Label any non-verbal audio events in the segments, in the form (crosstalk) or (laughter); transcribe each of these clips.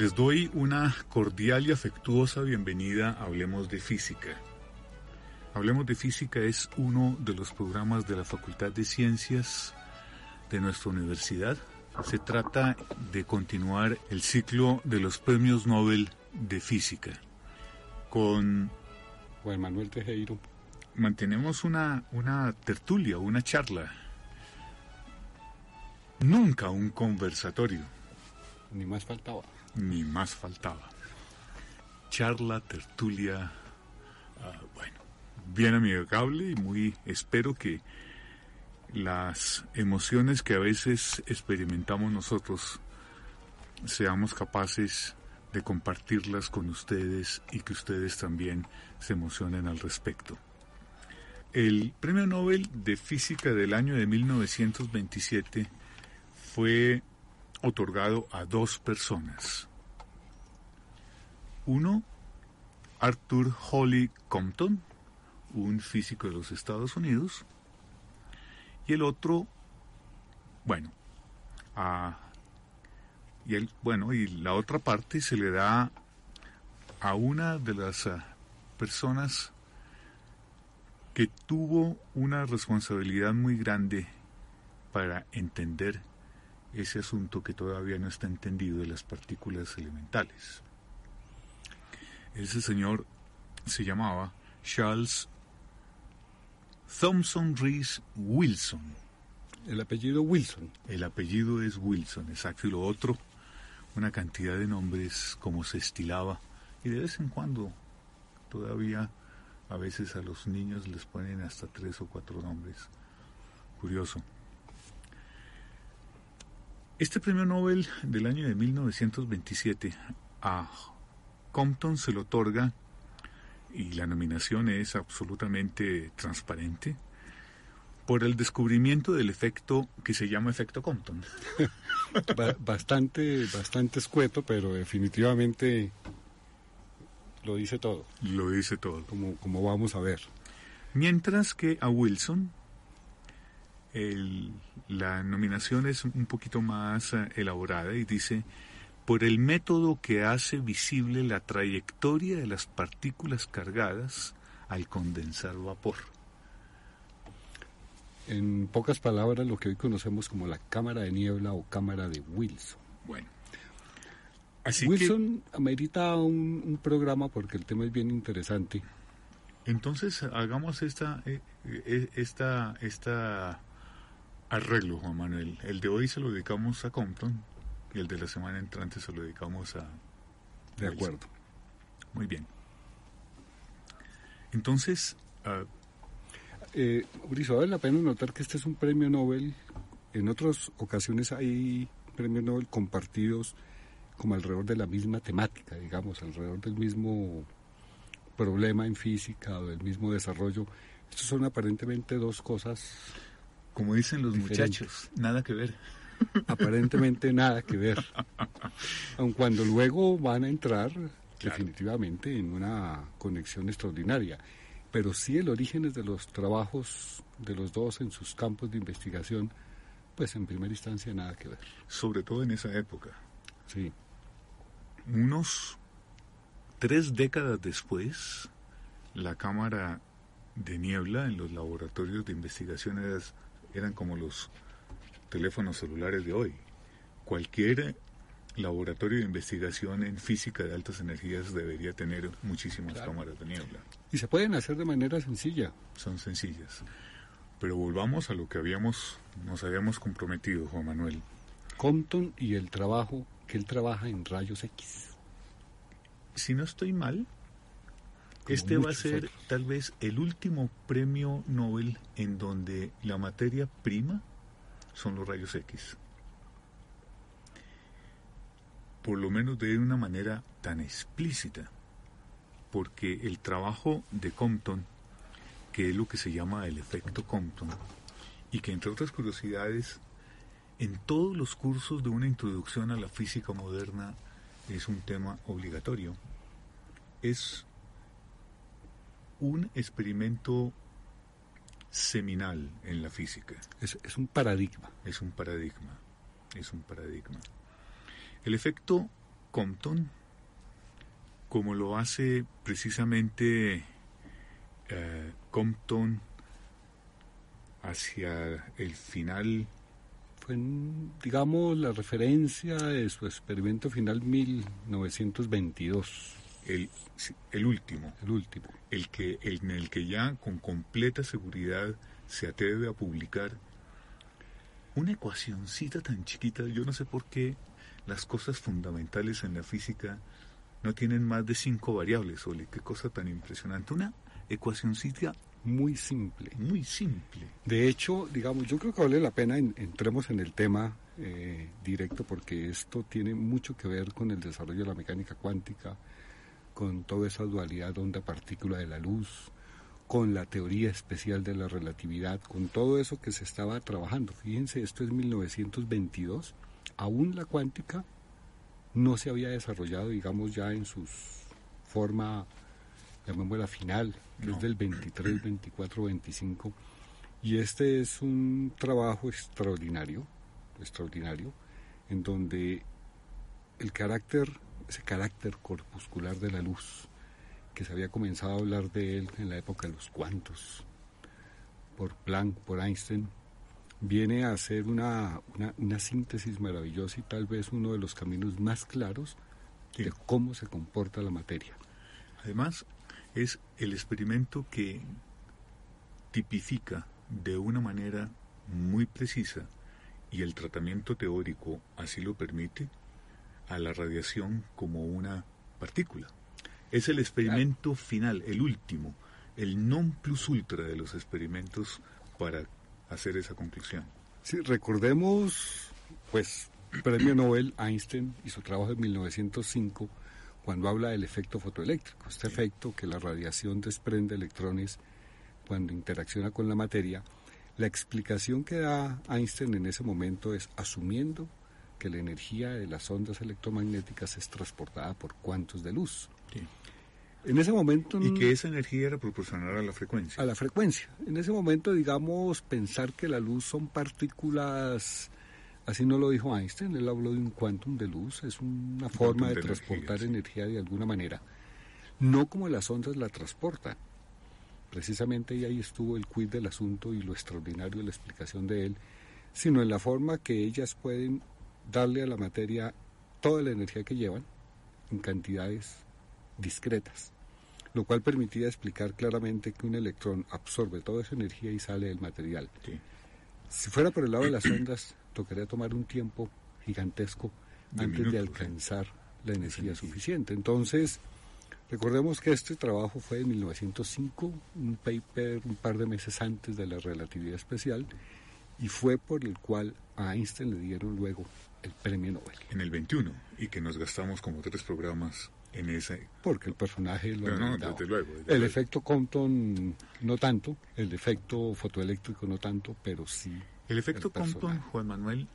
Les doy una cordial y afectuosa bienvenida a Hablemos de Física. Hablemos de Física es uno de los programas de la Facultad de Ciencias de nuestra universidad. Se trata de continuar el ciclo de los premios Nobel de Física. Con Juan Manuel Tejero. Mantenemos una, una tertulia, una charla. Nunca un conversatorio. Ni más faltaba. Ni más faltaba. Charla, tertulia, ah, bueno, bien amigable y muy espero que las emociones que a veces experimentamos nosotros seamos capaces de compartirlas con ustedes y que ustedes también se emocionen al respecto. El Premio Nobel de Física del año de 1927 fue otorgado a dos personas. Uno, Arthur Holly Compton, un físico de los Estados Unidos, y el otro, bueno, a, y el, bueno, y la otra parte se le da a una de las ah, personas que tuvo una responsabilidad muy grande para entender ese asunto que todavía no está entendido de las partículas elementales. Ese señor se llamaba Charles Thompson Rees Wilson. El apellido Wilson. El apellido es Wilson, exacto. Y lo otro, una cantidad de nombres como se estilaba. Y de vez en cuando, todavía, a veces a los niños les ponen hasta tres o cuatro nombres. Curioso. Este premio Nobel del año de 1927 a Compton se lo otorga y la nominación es absolutamente transparente por el descubrimiento del efecto que se llama efecto Compton. (laughs) bastante, bastante escueto, pero definitivamente lo dice todo. Lo dice todo. Como, como vamos a ver. Mientras que a Wilson la nominación es un poquito más eh, elaborada y dice por el método que hace visible la trayectoria de las partículas cargadas al condensar vapor. En pocas palabras, lo que hoy conocemos como la cámara de niebla o cámara de Wilson. Bueno. Así Wilson amerita un, programa porque el tema es bien interesante. Entonces hagamos esta, eh, eh, esta, esta arreglo, Juan Manuel. El de hoy se lo dedicamos a Compton y el de la semana entrante se lo dedicamos a... De acuerdo. Muy bien. Entonces... Uh, eh, vale la pena notar que este es un premio Nobel. En otras ocasiones hay premios Nobel compartidos como alrededor de la misma temática, digamos, alrededor del mismo problema en física o del mismo desarrollo. Estos son aparentemente dos cosas. Como dicen los muchachos, nada que ver aparentemente nada que ver. Aun cuando luego van a entrar definitivamente en una conexión extraordinaria. Pero sí el origen de los trabajos de los dos en sus campos de investigación, pues en primera instancia nada que ver. Sobre todo en esa época. Sí. Unos tres décadas después, la cámara de niebla en los laboratorios de investigación eran como los teléfonos celulares de hoy. Cualquier laboratorio de investigación en física de altas energías debería tener muchísimas cámaras de niebla. Y se pueden hacer de manera sencilla. Son sencillas. Pero volvamos a lo que habíamos, nos habíamos comprometido, Juan Manuel. Compton y el trabajo que él trabaja en rayos X. Si no estoy mal, este va a ser tal vez el último premio Nobel en donde la materia prima son los rayos X. Por lo menos de una manera tan explícita, porque el trabajo de Compton, que es lo que se llama el efecto Compton, y que entre otras curiosidades, en todos los cursos de una introducción a la física moderna es un tema obligatorio, es un experimento seminal en la física. Es, un paradigma. Es un paradigma. Es un paradigma. El efecto Compton, como lo hace precisamente eh, Compton hacia el final. Fue, digamos, la referencia de su experimento final 1922. El, el último. El último. El que, el, en el que ya con completa seguridad se atreve a publicar una ecuacióncita tan chiquita. Yo no sé por qué las cosas fundamentales en la física no tienen más de cinco variables, Oli. Qué cosa tan impresionante. Una ecuacióncita muy simple. Muy simple. De hecho, digamos, yo creo que vale la pena entremos en el tema eh, directo porque esto tiene mucho que ver con el desarrollo de la mecánica cuántica, con toda esa dualidad onda-partícula de la luz, con la teoría especial de la relatividad, con todo eso que se estaba trabajando. Fíjense, esto es 1922, aún la cuántica no se había desarrollado, digamos, ya en su forma, llamémosla final, que es del 23, 24, 25. Y este es un trabajo extraordinario, extraordinario, en donde el carácter, ese carácter corpuscular de la luz, que se había comenzado a hablar de él en la época de los cuantos, por Planck, por Einstein, viene a ser una, una, síntesis maravillosa y tal vez uno de los caminos más claros de cómo se comporta la materia. Además, es el experimento que tipifica de una manera muy precisa y el tratamiento teórico así lo permite a la radiación como una partícula. Es el experimento final, el último, el non plus ultra de los experimentos para hacer esa conclusión. Sí, recordemos, pues, (clears throat) Premio Nobel Einstein y su trabajo de 1905 cuando habla del efecto fotoeléctrico, este efecto que la radiación desprende electrones cuando interacciona con la materia. La explicación que da Einstein en ese momento es asumiendo que la energía de las ondas electromagnéticas es transportada por cuantos de luz. En ese momento... Y que esa energía era proporcional a la frecuencia. A la frecuencia. En ese momento, digamos, pensar que la luz son partículas, así no lo dijo Einstein, él habló de un quantum de luz, es una forma de, transportar energía, de alguna manera, no como las ondas la transportan. Precisamente y ahí estuvo el quid del asunto y lo extraordinario de la explicación de él, sino en la forma que ellas pueden darle a la materia toda la energía que llevan en cantidades discretas, lo cual permitía explicar claramente que un electrón absorbe toda esa energía y sale del material. Si fuera por el lado de las ondas, tocaría tomar un tiempo gigantesco antes de alcanzar la energía suficiente. Entonces, recordemos que este trabajo fue en 1905, un paper un par de meses antes de la relatividad especial, y fue por el cual a Einstein le dieron luego el premio Nobel. En el 21, y que nos gastamos como tres programas en ese... Porque el personaje lo no, desde luego, El efecto Compton no tanto, el efecto fotoeléctrico no tanto, pero sí... El efecto Compton, Juan Manuel,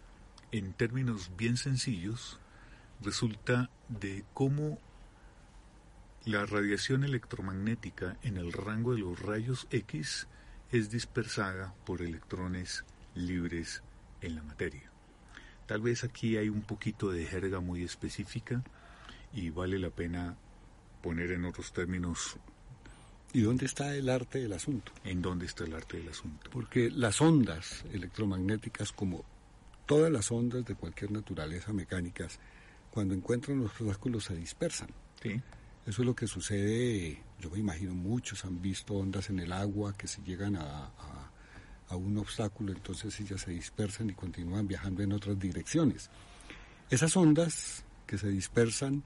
en términos bien sencillos, resulta de cómo la radiación electromagnética en el rango de los rayos X es dispersada por electrones libres en la materia. Tal vez aquí hay un poquito de jerga muy específica y vale la pena poner en otros términos. ¿Y dónde está el arte del asunto? ¿En dónde está el arte del asunto? Porque las ondas electromagnéticas, como todas las ondas de cualquier naturaleza mecánicas, cuando encuentran los obstáculos se dispersan. Sí. Eso es lo que sucede, yo me imagino muchos han visto ondas en el agua que se llegan a, a un obstáculo, entonces ellas se dispersan y continúan viajando en otras direcciones. Esas ondas que se dispersan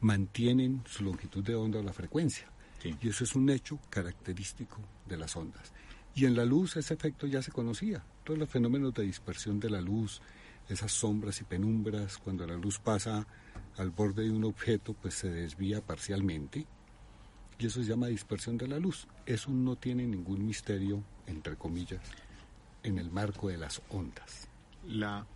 mantienen su longitud de onda o la frecuencia. Y eso es un hecho característico de las ondas. Y en la luz ese efecto ya se conocía. Todos los fenómenos de dispersión de la luz, esas sombras y penumbras, cuando la luz pasa al borde de un objeto, pues se desvía parcialmente. Y eso se llama dispersión de la luz. Eso no tiene ningún misterio, entre comillas, en el marco de las ondas. La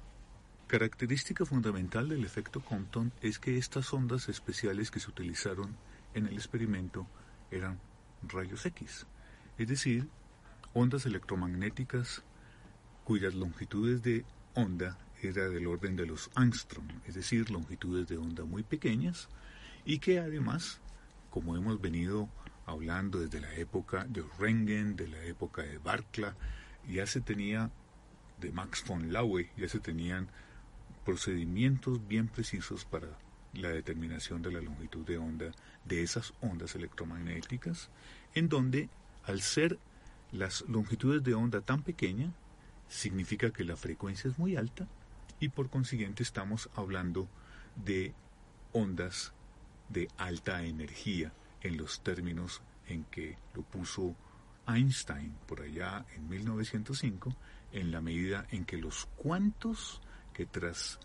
Característica fundamental del efecto Compton es que estas ondas especiales que se utilizaron en el experimento eran rayos X, es decir, ondas electromagnéticas cuyas longitudes de onda era del orden de los angstrom, es decir, longitudes de onda muy pequeñas, y que además, como hemos venido hablando desde la época de Röntgen, de la época de Barkla, ya se tenía, de Max von Laue, ya se tenían procedimientos bien precisos para la determinación de la longitud de onda de esas ondas electromagnéticas, en donde al ser las longitudes de onda tan pequeña, significa que la frecuencia es muy alta y por consiguiente estamos hablando de ondas de alta energía en los términos en que lo puso Einstein por allá en 1905, en la medida en que los cuantos que, tras,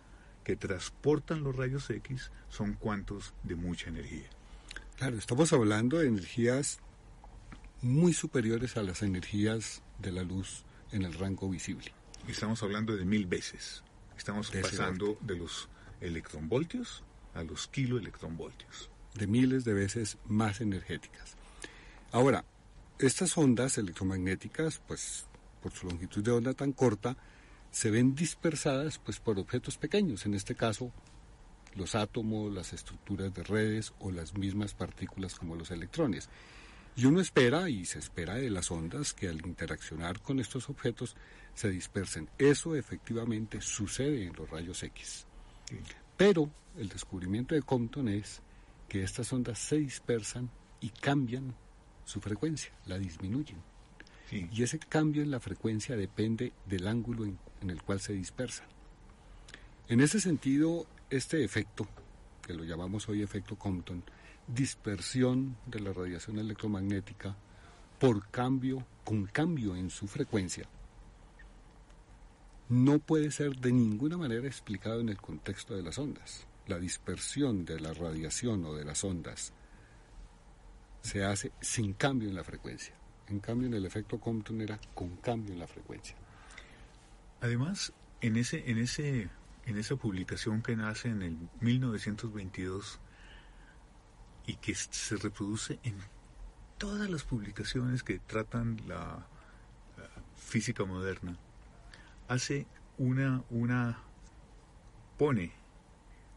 que transportan los rayos X son cuantos de mucha energía. Claro, estamos hablando de energías muy superiores a las energías de la luz en el rango visible. Estamos hablando de mil veces. Estamos pasando de los electronvoltios a los kiloelectronvoltios. De miles de veces más energéticas. Ahora, estas ondas electromagnéticas, pues por su longitud de onda tan corta, se ven dispersadas pues por objetos pequeños, en este caso los átomos, las estructuras de redes o las mismas partículas como los electrones. Y uno espera, y se espera de las ondas, que al interaccionar con estos objetos se dispersen. Eso efectivamente sucede en los rayos X. Pero el descubrimiento de Compton es que estas ondas se dispersan y cambian su frecuencia, la disminuyen. Y ese cambio en la frecuencia depende del ángulo en, en el cual se dispersan. En ese sentido, este efecto, que lo llamamos hoy efecto Compton, dispersión de la radiación electromagnética por cambio, con cambio en su frecuencia, no puede ser de ninguna manera explicado en el contexto de las ondas. La dispersión de la radiación o de las ondas se hace sin cambio en la frecuencia. En cambio, en el efecto Compton era con cambio en la frecuencia. Además, en, ese, en, ese, en esa publicación que nace en el 1922, y que se reproduce en todas las publicaciones que tratan la, física moderna, hace una, una, pone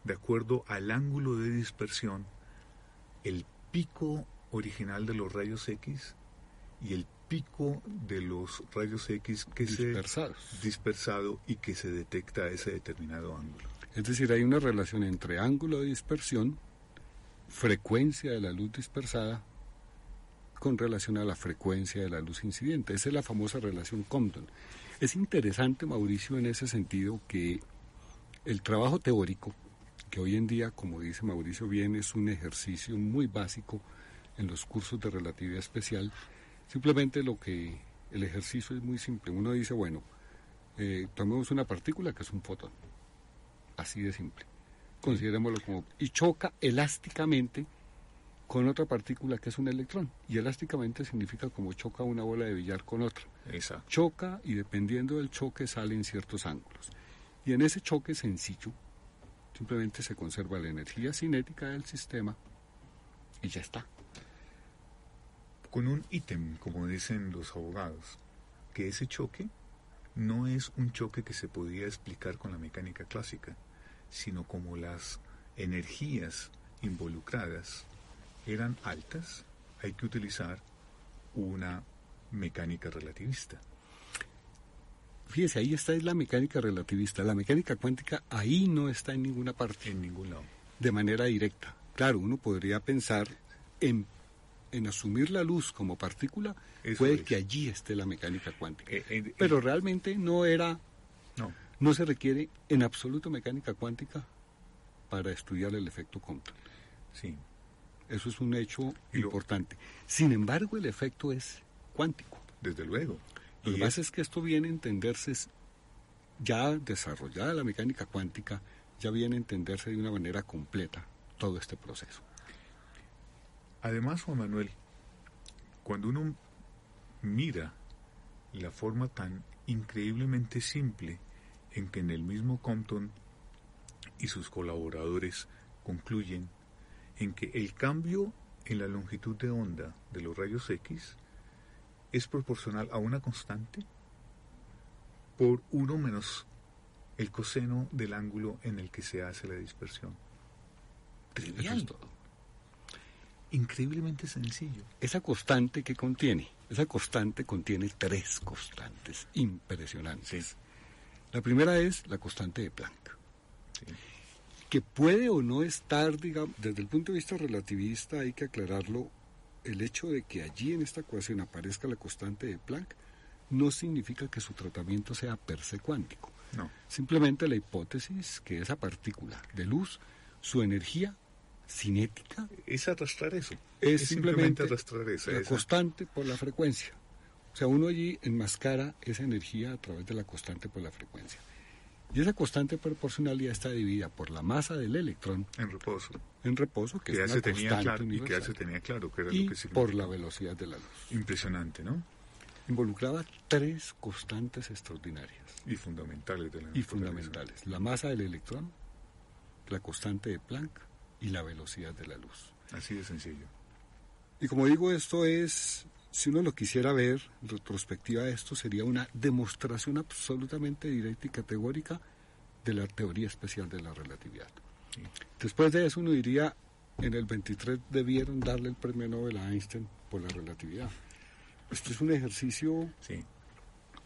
de acuerdo al ángulo de dispersión el pico original de los rayos X y el pico de los rayos X que Dispersados. se dispersado y que se detecta a ese determinado ángulo. Es decir, hay una relación entre ángulo de dispersión frecuencia de la luz dispersada con relación a la frecuencia de la luz incidente. Esa es la famosa relación Compton. Es interesante, Mauricio, en ese sentido que el trabajo teórico, que hoy en día, como dice Mauricio bien, es un ejercicio muy básico en los cursos de relatividad especial, simplemente lo que el ejercicio es muy simple. Uno dice, bueno, eh, tomemos una partícula que es un fotón, así de simple considerémoslo como, y choca elásticamente con otra partícula que es un electrón. Y elásticamente significa como choca una bola de billar con otra. Exacto. Choca y dependiendo del choque salen ciertos ángulos. Y en ese choque sencillo, simplemente se conserva la energía cinética del sistema y ya está. Con un ítem, como dicen los abogados, que ese choque no es un choque que se podía explicar con la mecánica clásica sino como las energías involucradas eran altas, hay que utilizar una mecánica relativista. Fíjese, ahí está es la mecánica relativista. La mecánica cuántica ahí no está en ninguna parte. En ningún lado. De manera directa. Claro, uno podría pensar en, en asumir la luz como partícula, puede que allí esté la mecánica cuántica. Eh, eh, Pero realmente no era no. No se requiere en absoluto mecánica cuántica para estudiar el efecto Compton. Sí. Eso es un hecho importante. Sin embargo, el efecto es cuántico. Desde luego. Lo que pasa es que esto viene a entenderse ya desarrollada la mecánica cuántica, ya viene a entenderse de una manera completa todo este proceso. Además, Juan Manuel, cuando uno mira la forma tan increíblemente simple en que en el mismo Compton y sus colaboradores concluyen en que el cambio en la longitud de onda de los rayos X es proporcional a una constante por 1 menos el coseno del ángulo en el que se hace la dispersión. Trivial. todo. Increíblemente sencillo. Esa constante que contiene, esa constante contiene tres constantes impresionantes. La primera es la constante de Planck. Que puede o no estar, digamos, desde el punto de vista relativista hay que aclararlo, el hecho de que allí en esta ecuación aparezca la constante de Planck no significa que su tratamiento sea per se cuántico. No. Simplemente la hipótesis que esa partícula de luz, su energía cinética... Es arrastrar eso. Es, simplemente, arrastrar esa, la constante por la frecuencia. O sea, uno allí enmascara esa energía a través de la constante por la frecuencia. Y esa constante proporcionalidad está dividida por la masa del electrón. En reposo. En reposo, que, es una tenía claro, Y que ya se tenía claro que era y lo que por la velocidad de la luz. Impresionante, ¿no? Involucraba tres constantes extraordinarias. Y fundamentales de la Y fundamentales. La masa del electrón, la constante de Planck y la velocidad de la luz. Así de sencillo. Y como digo, esto es, si uno lo quisiera ver, en retrospectiva de esto, sería una demostración absolutamente directa y categórica de la teoría especial de la relatividad. Después de eso uno diría, en el 23 debieron darle el premio Nobel a Einstein por la relatividad. Esto es un ejercicio sí.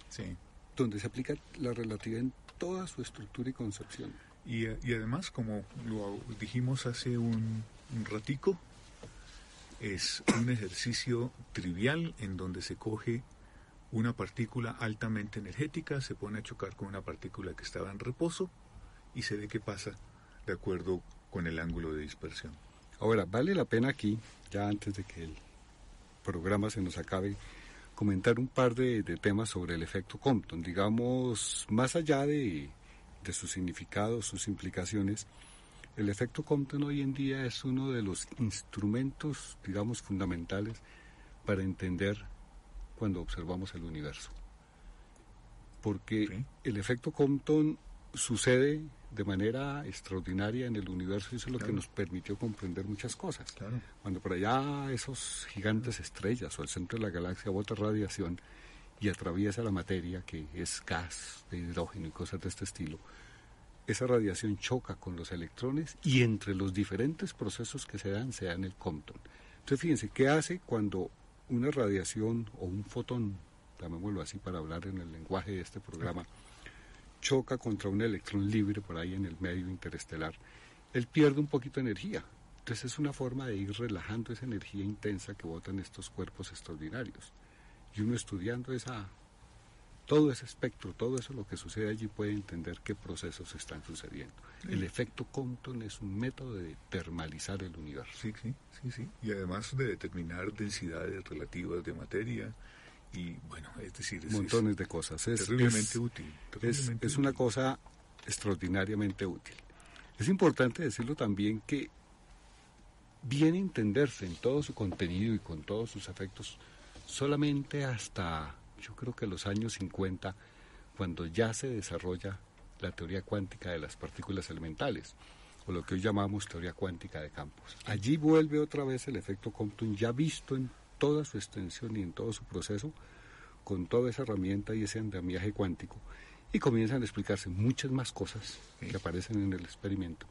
Sí. donde se aplica la relatividad en toda su estructura y concepción. Y, además, como lo dijimos hace un, un ratico, es un ejercicio trivial en donde se coge una partícula altamente energética, se pone a chocar con una partícula que estaba en reposo y se ve qué pasa de acuerdo con el ángulo de dispersión. Ahora, vale la pena aquí, ya antes de que el programa se nos acabe, comentar un par de, temas sobre el efecto Compton. Digamos, más allá de, de su significado, sus implicaciones, el efecto Compton hoy en día es uno de los instrumentos, digamos, fundamentales para entender cuando observamos el universo. Porque el efecto Compton sucede de manera extraordinaria en el universo y eso es lo que nos permitió comprender muchas cosas. Cuando por allá esos gigantes estrellas o el centro de la galaxia bota radiación y atraviesa la materia, que es gas de hidrógeno y cosas de este estilo, esa radiación choca con los electrones y entre los diferentes procesos que se dan se dan el Compton. Entonces fíjense, ¿qué hace cuando una radiación o un fotón, llamémoslo así para hablar en el lenguaje de este programa, choca contra un electrón libre por ahí en el medio interestelar, él pierde un poquito de energía. Entonces es una forma de ir relajando esa energía intensa que botan estos cuerpos extraordinarios. Y uno estudiando esa, todo ese espectro, todo eso lo que sucede allí puede entender qué procesos están sucediendo. El efecto Compton es un método de termalizar el universo. Sí, sí, sí, sí. Y además de determinar densidades relativas de materia, y bueno, es decir, montones de cosas. Es, terriblemente útil. es, una cosa extraordinariamente útil. Es importante decirlo también que viene a entenderse en todo su contenido y con todos sus efectos solamente hasta, yo creo que los años 50, cuando ya se desarrolla la teoría cuántica de las partículas elementales, o lo que hoy llamamos teoría cuántica de campos. Allí vuelve otra vez el efecto Compton ya visto en toda su extensión y en todo su proceso, con toda esa herramienta y ese andamiaje cuántico, y comienzan a explicarse muchas más cosas que aparecen en el experimento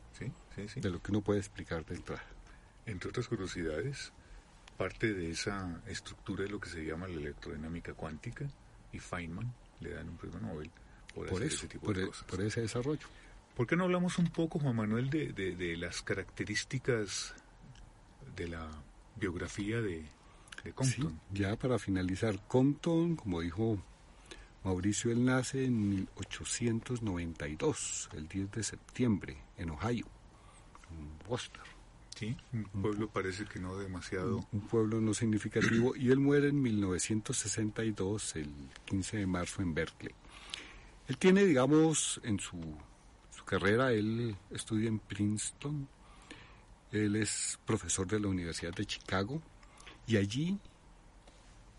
de lo que uno puede explicar de entrada. Entre otras curiosidades, parte de esa estructura es lo que se llama la electrodinámica cuántica, y Feynman le dan un premio Nobel por, eso, ese tipo por, de e, cosas. por ese desarrollo. ¿Por qué no hablamos un poco, Juan Manuel, de, de las características de la biografía de, ya para finalizar, Compton, como dijo Mauricio, él nace en 1892, el 10 de septiembre, en Ohio, en Worcester. Sí, un pueblo parece que no demasiado. Un pueblo no significativo, y él muere en 1962, el 15 de marzo, en Berkeley. Él tiene, digamos, en su, su carrera, él estudia en Princeton, él es profesor de la Universidad de Chicago, y allí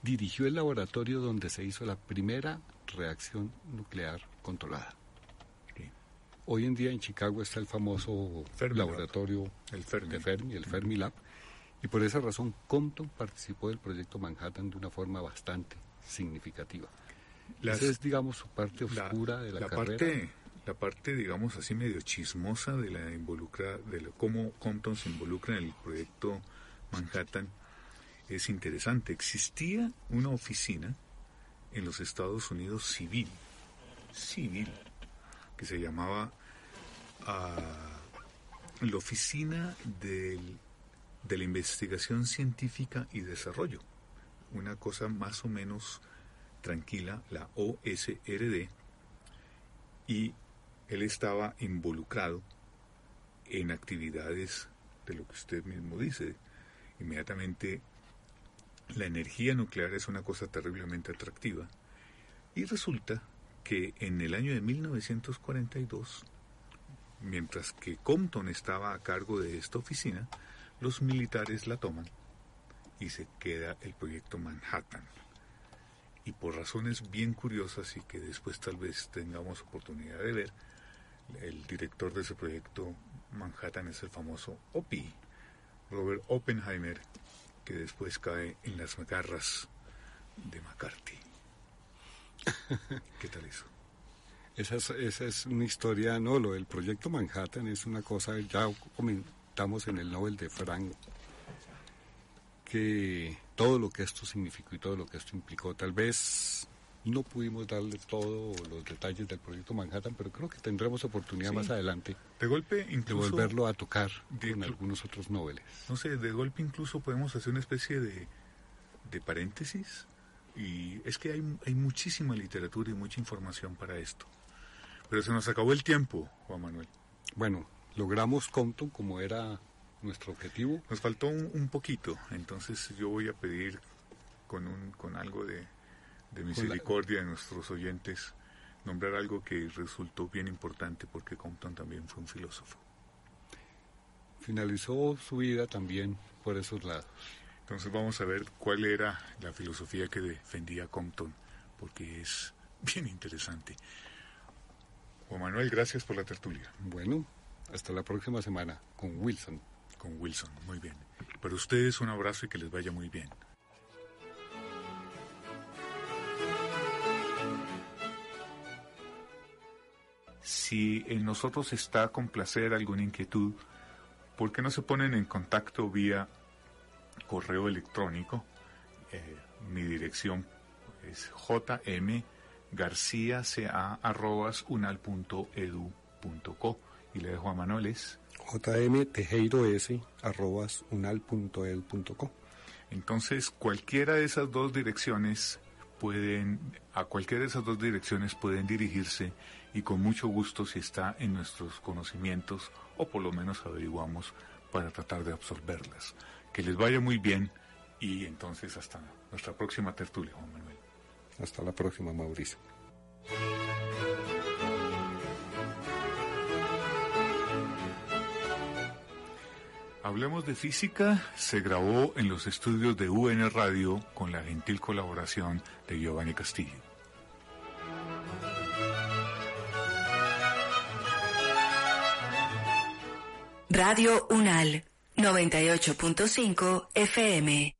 dirigió el laboratorio donde se hizo la primera reacción nuclear controlada. Hoy en día en Chicago está el famoso laboratorio el Fermi. de Fermi, el Fermilab, y por esa razón Compton participó del proyecto Manhattan de una forma bastante significativa. Esa es, digamos, su parte oscura de la, carrera. Parte, la parte, digamos así, medio chismosa de la involucra, de cómo Compton se involucra en el proyecto Manhattan es interesante. Existía una oficina en los Estados Unidos civil, civil, que se llamaba ah, la Oficina del, de la Investigación Científica y Desarrollo. Una cosa más o menos tranquila, la OSRD, y él estaba involucrado en actividades de lo que usted mismo dice. Inmediatamente la energía nuclear es una cosa terriblemente atractiva y resulta que en el año de 1942, mientras que Compton estaba a cargo de esta oficina, los militares la toman y se queda el proyecto Manhattan. Y por razones bien curiosas y que después tal vez tengamos oportunidad de ver, el director de ese proyecto Manhattan es el famoso OPI, Robert Oppenheimer, que después cae en las garras de McCarthy. (laughs) ¿Qué tal eso? Esa es, esa es una historia, no, lo del proyecto Manhattan es una cosa, ya comentamos en el Nobel de Frank, que todo lo que esto significó y todo lo que esto implicó, tal vez no pudimos darle todos los detalles del proyecto Manhattan, pero creo que tendremos oportunidad más adelante de golpe incluso, de volverlo a tocar con algunos otros noveles. No sé, de golpe incluso podemos hacer una especie de, de paréntesis y es que hay, hay muchísima literatura y mucha información para esto. Pero se nos acabó el tiempo, Juan Manuel. Bueno, logramos Compton como era nuestro objetivo. Nos faltó un, un poquito, entonces yo voy a pedir con, un, con algo de de misericordia de nuestros oyentes, nombrar algo que resultó bien importante porque Compton también fue un filósofo. Finalizó su vida también por esos lados. Entonces vamos a ver cuál era la filosofía que defendía Compton, porque es bien interesante. Juan Manuel, gracias por la tertulia. Bueno, hasta la próxima semana con Wilson. Con Wilson, muy bien. Para ustedes un abrazo y que les vaya muy bien. si en nosotros está complacer alguna inquietud, ¿por qué no se ponen en contacto vía correo electrónico? Eh, mi dirección es jmgarciaca.unal.edu.co y le dejo a Manuel es jmtejeiroes.unal.edu.co Entonces, cualquiera de esas dos direcciones pueden, a cualquiera de esas dos direcciones pueden dirigirse y con mucho gusto si está en nuestros conocimientos o por lo menos averiguamos para tratar de absorberlas. Que les vaya muy bien y entonces hasta nuestra próxima tertulia, Juan Manuel. Hasta la próxima, Mauricio. Hablemos de física se grabó en los estudios de UN Radio con la gentil colaboración de Giovanni Castillo. Radio UNAL 98.5 FM